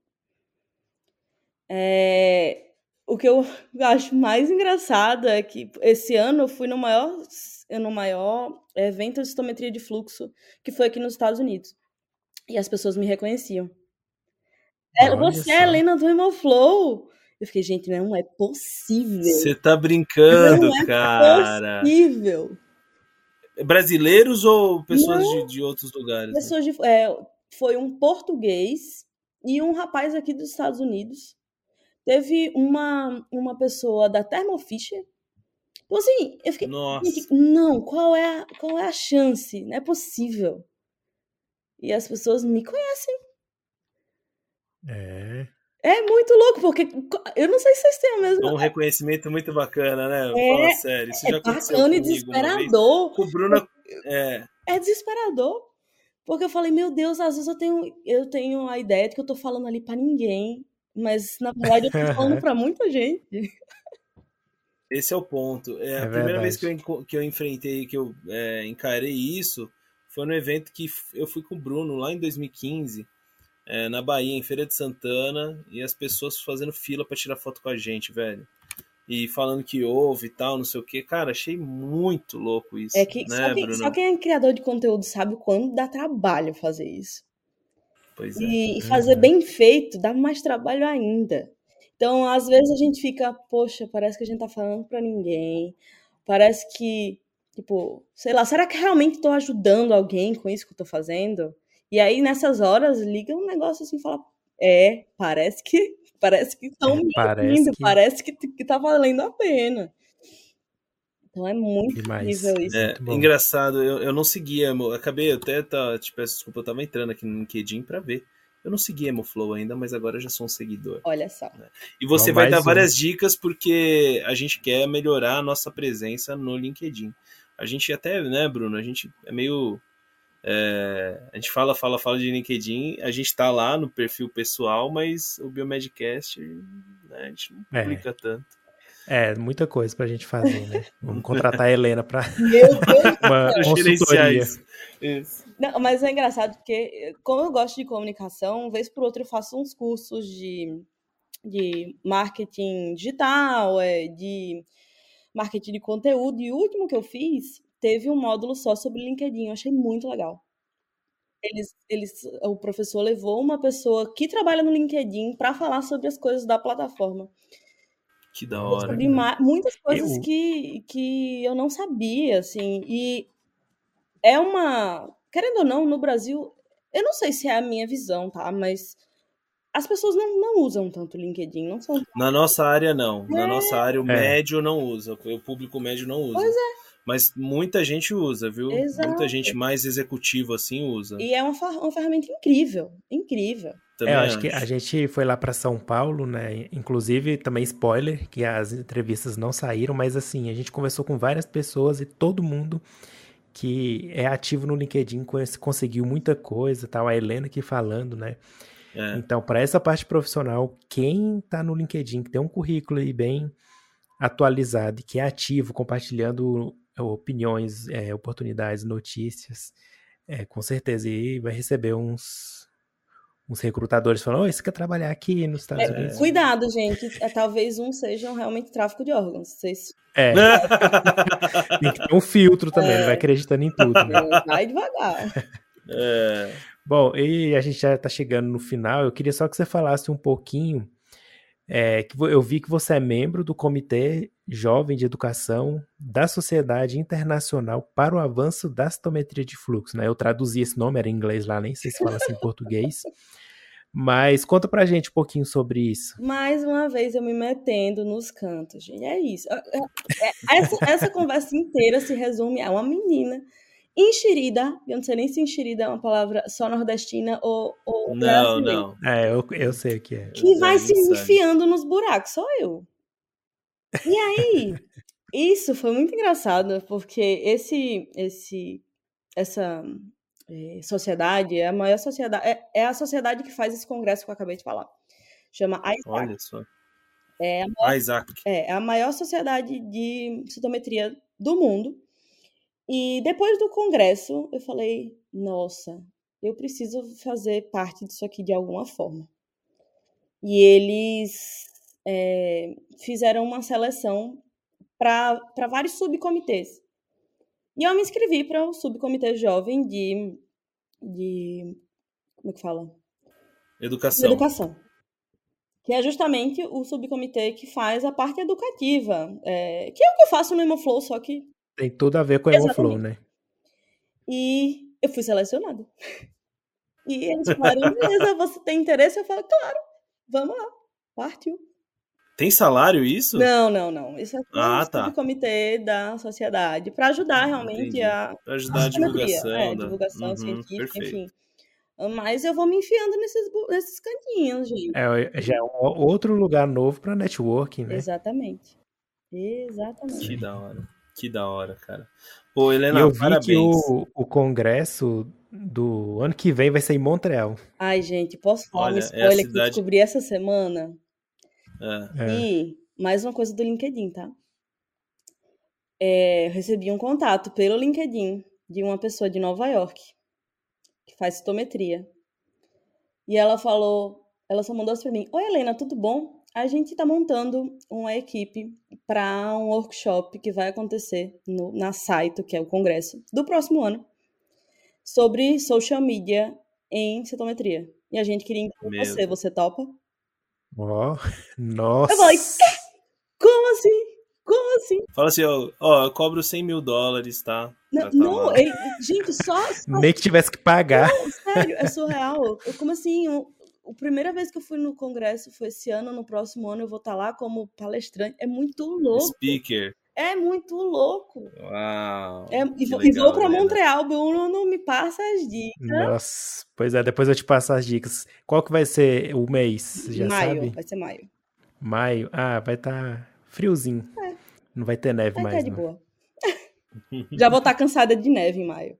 [SPEAKER 3] É... O que eu acho mais engraçado é que esse ano eu fui no maior, no maior evento de citometria de fluxo que foi aqui nos Estados Unidos. E as pessoas me reconheciam. É, você é Helena do Hemoflow. Eu fiquei, gente, não é possível.
[SPEAKER 1] Você tá brincando, não é cara.
[SPEAKER 3] possível.
[SPEAKER 1] Brasileiros ou pessoas de, de, outros lugares?
[SPEAKER 3] Pessoas de, é, foi um português e um rapaz aqui dos Estados Unidos. Teve uma, uma pessoa da Thermo Fisher. Então, assim, eu fiquei.
[SPEAKER 1] Nossa.
[SPEAKER 3] Não, qual é, a, qual é a chance? Não é possível. E as pessoas me conhecem.
[SPEAKER 2] É.
[SPEAKER 3] É muito louco, porque eu não sei se vocês têm a mesma.
[SPEAKER 1] Um reconhecimento muito bacana, né? É, Fala sério. Isso
[SPEAKER 3] é
[SPEAKER 1] já
[SPEAKER 3] bacana e desesperador.
[SPEAKER 1] Com o Bruno. É.
[SPEAKER 3] é desesperador. Porque eu falei, meu Deus, às vezes eu tenho, eu tenho a ideia de que eu tô falando ali para ninguém. Mas, na verdade, eu tô falando para muita gente.
[SPEAKER 1] Esse é o ponto. É, é a primeira verdade. vez que eu, que eu enfrentei, que eu é, encarei isso, foi no evento que eu fui com o Bruno lá em 2015 é, na Bahia, em Feira de Santana, e as pessoas fazendo fila para tirar foto com a gente, velho. E falando que houve e tal, não sei o que. Cara, achei muito louco isso.
[SPEAKER 3] É que,
[SPEAKER 1] né,
[SPEAKER 3] só, quem, só, quem, é criador de conteúdo sabe o quanto dá trabalho fazer isso.
[SPEAKER 1] Pois é.
[SPEAKER 3] E, e fazer uhum. bem feito dá mais trabalho ainda. Então, às vezes a gente fica, poxa, parece que a gente tá falando para ninguém. Parece que, tipo, sei lá, será que realmente tô ajudando alguém com isso que eu tô fazendo? E aí, nessas horas, liga um negócio assim e fala: É, parece que parece que estão me parece que... parece que, que tá valendo a pena. Então é muito Demais. incrível isso.
[SPEAKER 1] É, engraçado, eu, eu não seguia, eu acabei até, tá, te peço desculpa, eu tava entrando aqui no LinkedIn pra ver. Eu não segui Emoflow ainda, mas agora eu já sou um seguidor.
[SPEAKER 3] Olha só.
[SPEAKER 1] Né? E você vai dar um. várias dicas porque a gente quer melhorar a nossa presença no LinkedIn. A gente até, né, Bruno, a gente é meio é, a gente fala, fala, fala de LinkedIn, a gente tá lá no perfil pessoal, mas o Biomedcast né, a gente não é. publica é. tanto.
[SPEAKER 2] É, muita coisa pra gente fazer, né? Vamos contratar a Helena pra
[SPEAKER 3] uma
[SPEAKER 2] consultoria.
[SPEAKER 3] Isso. Não, mas é engraçado porque, como eu gosto de comunicação, vez por outra eu faço uns cursos de, de marketing digital, é, de marketing de conteúdo, e o último que eu fiz teve um módulo só sobre LinkedIn. Eu achei muito legal. Eles, eles, o professor levou uma pessoa que trabalha no LinkedIn para falar sobre as coisas da plataforma.
[SPEAKER 1] Que da hora.
[SPEAKER 3] Sobre muitas coisas eu... que, que eu não sabia, assim. E é uma. Querendo ou não, no Brasil, eu não sei se é a minha visão, tá? Mas as pessoas não, não usam tanto o LinkedIn, não são.
[SPEAKER 1] Na nossa área, não. É... Na nossa área, o é. médio não usa. O público médio não usa.
[SPEAKER 3] Pois é.
[SPEAKER 1] Mas muita gente usa, viu?
[SPEAKER 3] Exato.
[SPEAKER 1] Muita gente mais executiva assim usa.
[SPEAKER 3] E é uma, uma ferramenta incrível, incrível.
[SPEAKER 2] Também é, eu acho, acho que a gente foi lá para São Paulo, né? Inclusive, também spoiler, que as entrevistas não saíram, mas assim, a gente conversou com várias pessoas e todo mundo que é ativo no LinkedIn conseguiu muita coisa, tal. A Helena aqui falando, né? É. Então, para essa parte profissional, quem está no LinkedIn, que tem um currículo aí bem atualizado e que é ativo, compartilhando opiniões, é, oportunidades, notícias, é, com certeza. E vai receber uns, uns recrutadores falando: oh, você quer trabalhar aqui nos Estados
[SPEAKER 3] é,
[SPEAKER 2] Unidos?
[SPEAKER 3] Cuidado, gente. É, talvez um seja realmente tráfico de órgãos. Vocês...
[SPEAKER 2] É. Tem que ter um filtro também, não vai acreditando em tudo. Né?
[SPEAKER 3] Vai devagar.
[SPEAKER 1] É.
[SPEAKER 2] Bom, e a gente já está chegando no final. Eu queria só que você falasse um pouquinho. É, eu vi que você é membro do Comitê Jovem de Educação da Sociedade Internacional para o Avanço da Citometria de Fluxo. Né? Eu traduzi esse nome, era em inglês lá, nem sei se fala assim em português. Mas conta pra gente um pouquinho sobre isso.
[SPEAKER 3] Mais uma vez eu me metendo nos cantos, gente. É isso. É, é, essa, essa conversa inteira se resume a uma menina enxerida. Eu não sei nem se enxerida é uma palavra só nordestina ou. ou
[SPEAKER 1] não, não.
[SPEAKER 2] É, eu, eu sei o que é.
[SPEAKER 3] Que vai se enfiando nos buracos, sou eu. E aí, isso foi muito engraçado, porque esse, esse, essa é, sociedade, é a maior sociedade, é, é, a sociedade que faz esse congresso que eu acabei de falar. Chama ISAC.
[SPEAKER 1] Olha só.
[SPEAKER 3] É a maior,
[SPEAKER 1] Isaac.
[SPEAKER 3] É, é a maior sociedade de citometria do mundo. E depois do congresso, eu falei, nossa, eu preciso fazer parte disso aqui de alguma forma. E eles é, fizeram uma seleção para vários subcomitês. E eu me inscrevi para o subcomitê jovem de, de. Como é que fala?
[SPEAKER 1] Educação.
[SPEAKER 3] De educação. Que é justamente o subcomitê que faz a parte educativa. É, que é o que eu faço no Hemoflow, só que.
[SPEAKER 2] Tem tudo a ver com o Hemoflow, né?
[SPEAKER 3] E eu fui selecionada. E eles falaram: beleza, você tem interesse? Eu falei: claro, vamos lá, partiu.
[SPEAKER 1] Tem salário isso?
[SPEAKER 3] Não, não, não. Isso é
[SPEAKER 1] ah,
[SPEAKER 3] tá. do comitê da sociedade para ajudar realmente
[SPEAKER 1] Entendi.
[SPEAKER 3] a
[SPEAKER 1] pra ajudar a, a divulgação,
[SPEAKER 3] é,
[SPEAKER 1] da...
[SPEAKER 3] divulgação
[SPEAKER 1] uhum,
[SPEAKER 3] científica,
[SPEAKER 1] perfeito.
[SPEAKER 3] enfim. Mas eu vou me enfiando nesses, nesses cantinhos, gente.
[SPEAKER 2] É, já é um outro lugar novo para networking, né?
[SPEAKER 3] Exatamente. Exatamente.
[SPEAKER 1] Que da hora. Que da hora, cara. Pô, Helena,
[SPEAKER 2] e eu vi
[SPEAKER 1] parabéns.
[SPEAKER 2] que o, o congresso do ano que vem vai ser em Montreal.
[SPEAKER 3] Ai, gente, posso falar
[SPEAKER 1] Olha,
[SPEAKER 3] um
[SPEAKER 1] é a
[SPEAKER 3] spoiler que eu
[SPEAKER 1] cidade-
[SPEAKER 3] descobri essa semana?
[SPEAKER 1] É.
[SPEAKER 2] É.
[SPEAKER 3] E mais uma coisa do LinkedIn, tá? É, eu recebi um contato pelo LinkedIn de uma pessoa de Nova York que faz citometria. E ela falou, ela só mandou assim pra mim: Oi, Helena, tudo bom? A gente tá montando uma equipe para um workshop que vai acontecer no, na Saito, que é o congresso, do próximo ano, sobre social media em citometria. E a gente queria incluir
[SPEAKER 1] Meu
[SPEAKER 3] você. Você topa?
[SPEAKER 2] Ó, nossa.
[SPEAKER 3] Eu falei, Como assim? Como assim?
[SPEAKER 1] Fala assim, ó, ó, eu cobro 100 mil dólares, tá?
[SPEAKER 3] Não,
[SPEAKER 1] tá
[SPEAKER 3] não
[SPEAKER 1] lá.
[SPEAKER 3] ele- gente, só, só
[SPEAKER 2] Nem que tivesse que pagar.
[SPEAKER 3] sério, é surreal. Eu, como assim? Eu, a primeira vez que eu fui no congresso foi esse ano, no próximo ano eu vou estar lá como palestrante. É muito louco.
[SPEAKER 1] Speaker.
[SPEAKER 3] É muito louco.
[SPEAKER 1] Uau.
[SPEAKER 3] É, e, vou, e vou
[SPEAKER 1] legal,
[SPEAKER 3] pra
[SPEAKER 1] Helena.
[SPEAKER 3] Montreal, Bruno não me passa as dicas.
[SPEAKER 2] Nossa. Pois é, depois eu te passo as dicas. Qual que vai ser o mês? Já
[SPEAKER 3] maio,
[SPEAKER 2] sabe?
[SPEAKER 3] vai ser maio.
[SPEAKER 2] Maio. Ah, vai estar friozinho. Não vai ter neve
[SPEAKER 3] Vai
[SPEAKER 2] mais.
[SPEAKER 3] estar de
[SPEAKER 2] não.
[SPEAKER 3] boa. Já vou estar cansada de neve em maio.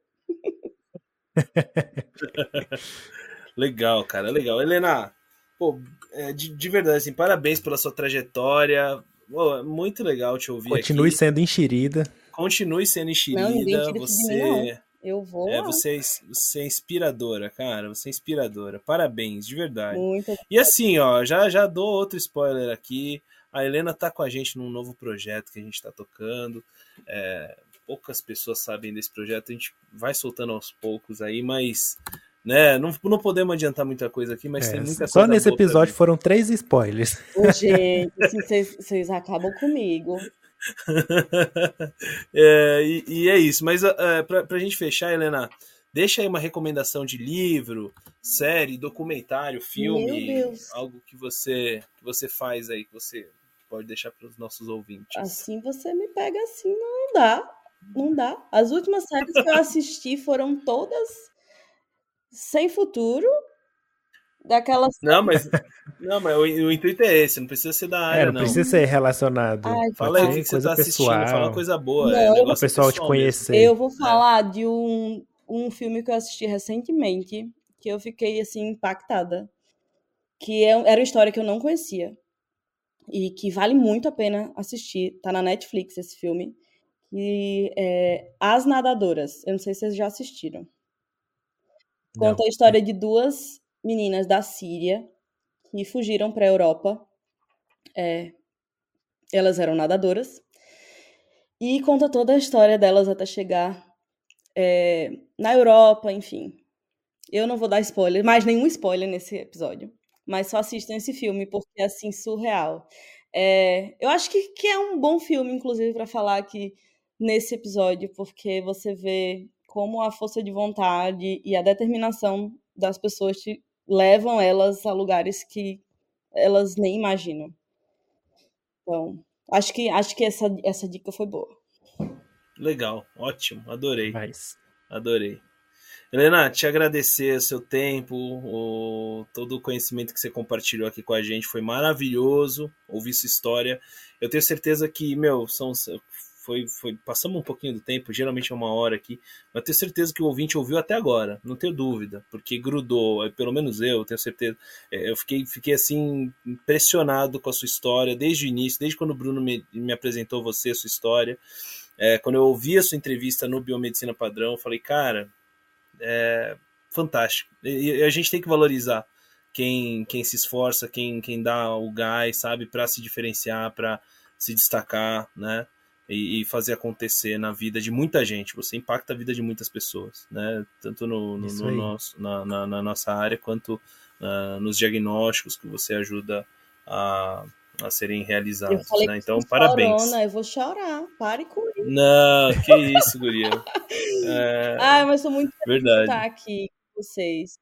[SPEAKER 1] Legal, cara, legal. Helena, pô, é, de, de verdade, assim, parabéns pela sua trajetória. Pô, é muito legal te ouvir
[SPEAKER 2] Continue
[SPEAKER 1] aqui.
[SPEAKER 2] sendo enxerida.
[SPEAKER 1] Continue sendo
[SPEAKER 3] Não, ninguém
[SPEAKER 1] enxerida.
[SPEAKER 3] mim,
[SPEAKER 1] Você,
[SPEAKER 3] Eu vou
[SPEAKER 1] é, você, é, você é inspiradora, cara. Você é inspiradora. Parabéns, de verdade.
[SPEAKER 3] Muito.
[SPEAKER 1] E assim, ó, já, já dou outro spoiler aqui. A Helena tá com a gente num novo projeto que a gente tá tocando. É, poucas pessoas sabem desse projeto, a gente vai soltando aos poucos aí, mas né, não, não podemos adiantar muita coisa aqui, mas
[SPEAKER 2] É,
[SPEAKER 1] tem muita
[SPEAKER 2] só
[SPEAKER 1] coisa
[SPEAKER 2] nesse
[SPEAKER 1] boa pra
[SPEAKER 2] episódio foram três spoilers.
[SPEAKER 3] Ô, gente, assim, vocês acabam comigo.
[SPEAKER 1] É, e, e é isso, mas é, pra, pra gente fechar, Helena, deixa aí uma recomendação de livro, série, documentário, filme,
[SPEAKER 3] Meu Deus.
[SPEAKER 1] algo que você, que você faz aí, que você pode deixar para os nossos ouvintes.
[SPEAKER 3] Assim você me pega assim, não dá. Não dá. As últimas séries que eu assisti foram todas sem futuro. Daquelas.
[SPEAKER 1] Não, mas, não, mas o, o intuito é esse, não precisa ser da área,
[SPEAKER 2] É, não,
[SPEAKER 1] não.
[SPEAKER 2] precisa ser relacionado.
[SPEAKER 3] Ai,
[SPEAKER 1] Fala aí o que, você
[SPEAKER 2] coisa
[SPEAKER 1] tá assistindo,
[SPEAKER 2] pessoal.
[SPEAKER 1] fala coisa boa.
[SPEAKER 3] Não,
[SPEAKER 1] é,
[SPEAKER 2] O pessoal te
[SPEAKER 1] pessoal mesmo.
[SPEAKER 2] conhecer.
[SPEAKER 3] Eu vou falar de um, um filme que eu assisti recentemente, que eu fiquei assim impactada. Que é- era uma história que eu não conhecia. E que vale muito a pena assistir. Tá na Netflix esse filme. Que é As Nadadoras. Eu não sei se vocês já assistiram. Conta a história de duas meninas da Síria que fugiram para a Europa. É, elas eram nadadoras. E conta toda a história delas até chegar é, na Europa, enfim. Eu não vou dar spoiler, mais nenhum spoiler nesse episódio. Mas só assistam esse filme, porque é assim, surreal. É, eu acho que, que é um bom filme, inclusive, para falar aqui nesse episódio, porque você vê como a força de vontade e a determinação das pessoas te levam elas a lugares que elas nem imaginam. Então, acho que acho que essa, essa dica foi boa.
[SPEAKER 1] Legal, ótimo, adorei. Adorei. Helena, te agradecer o seu tempo, o, todo o conhecimento que você compartilhou aqui com a gente foi maravilhoso, ouvir sua história. Eu tenho certeza que, meu, são, foi, foi passamos um pouquinho do tempo, geralmente é uma hora aqui, mas tenho certeza que o ouvinte ouviu até agora, não tenho dúvida, porque grudou, é, pelo menos eu tenho certeza. É, eu fiquei, fiquei assim impressionado com a sua história desde o início, desde quando o Bruno me, me apresentou você, a sua história. É, quando eu ouvi a sua entrevista no Biomedicina Padrão, eu falei, cara, é fantástico. E a gente tem que valorizar quem, quem se esforça, quem, quem dá o gás, sabe, para se diferenciar, para se destacar, né? E, e, fazer acontecer na vida de muita gente. Você impacta a vida de muitas pessoas, né? Tanto no, no, no nosso, na, na, na, nossa área quanto uh, nos diagnósticos que você ajuda a, a serem realizados. Né? Então, parabéns.
[SPEAKER 3] Chorona, eu vou chorar. Pare com isso.
[SPEAKER 1] Não, que isso, Guria.
[SPEAKER 3] É... Ah, mas sou muito
[SPEAKER 1] feliz Verdade.
[SPEAKER 3] de estar aqui com vocês.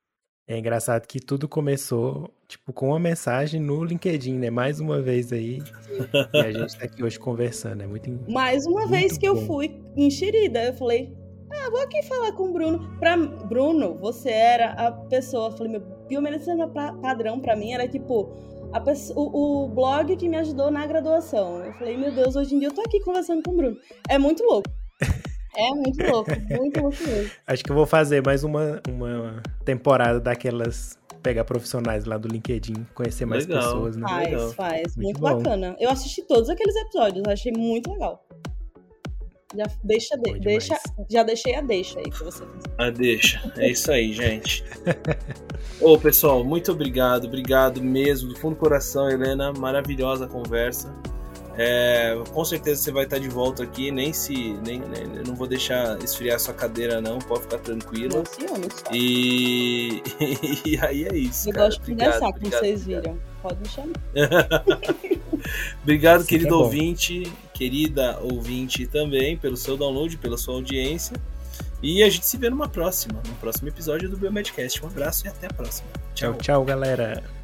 [SPEAKER 2] É engraçado que tudo começou, tipo, com uma mensagem no LinkedIn, né? Mais uma vez aí. e a gente tá aqui hoje conversando. É muito
[SPEAKER 3] Mais uma
[SPEAKER 2] muito
[SPEAKER 3] vez que bom. eu fui enxerida. Eu falei, ah, vou aqui falar com o Bruno. Pra Bruno, você era a pessoa. Eu falei, meu biomedicina padrão pra mim era tipo pessoa, o, o, blog que me ajudou na graduação. Eu falei, meu Deus, hoje em dia eu tô aqui conversando com o Bruno. É muito louco. É muito louco, muito louco mesmo.
[SPEAKER 2] Acho que eu vou fazer mais uma, uma temporada daquelas pegar profissionais lá do LinkedIn, conhecer mais legal. pessoas, né?
[SPEAKER 3] Faz,
[SPEAKER 2] legal.
[SPEAKER 3] faz. Muito, muito bacana. Eu assisti todos aqueles episódios, achei muito legal. Já deixa, de, deixa, já deixei a deixa aí pra você fazer.
[SPEAKER 1] A deixa. É isso aí, gente. Ô, pessoal, muito obrigado. Obrigado mesmo, do fundo do coração, Helena. Maravilhosa conversa. É, com certeza você vai estar de volta aqui, nem se. Nem, nem, não vou deixar esfriar sua cadeira, não, pode ficar tranquila. E, e aí é isso.
[SPEAKER 3] Eu
[SPEAKER 1] cara.
[SPEAKER 3] gosto de conversar, como vocês viram. Pode me chamar.
[SPEAKER 1] obrigado, Sim, querido é ouvinte, querida ouvinte também, pelo seu download, pela sua audiência. E a gente se vê numa próxima, no próximo episódio do Biomedcast. Um abraço e até a próxima.
[SPEAKER 2] Tchau, tchau, galera.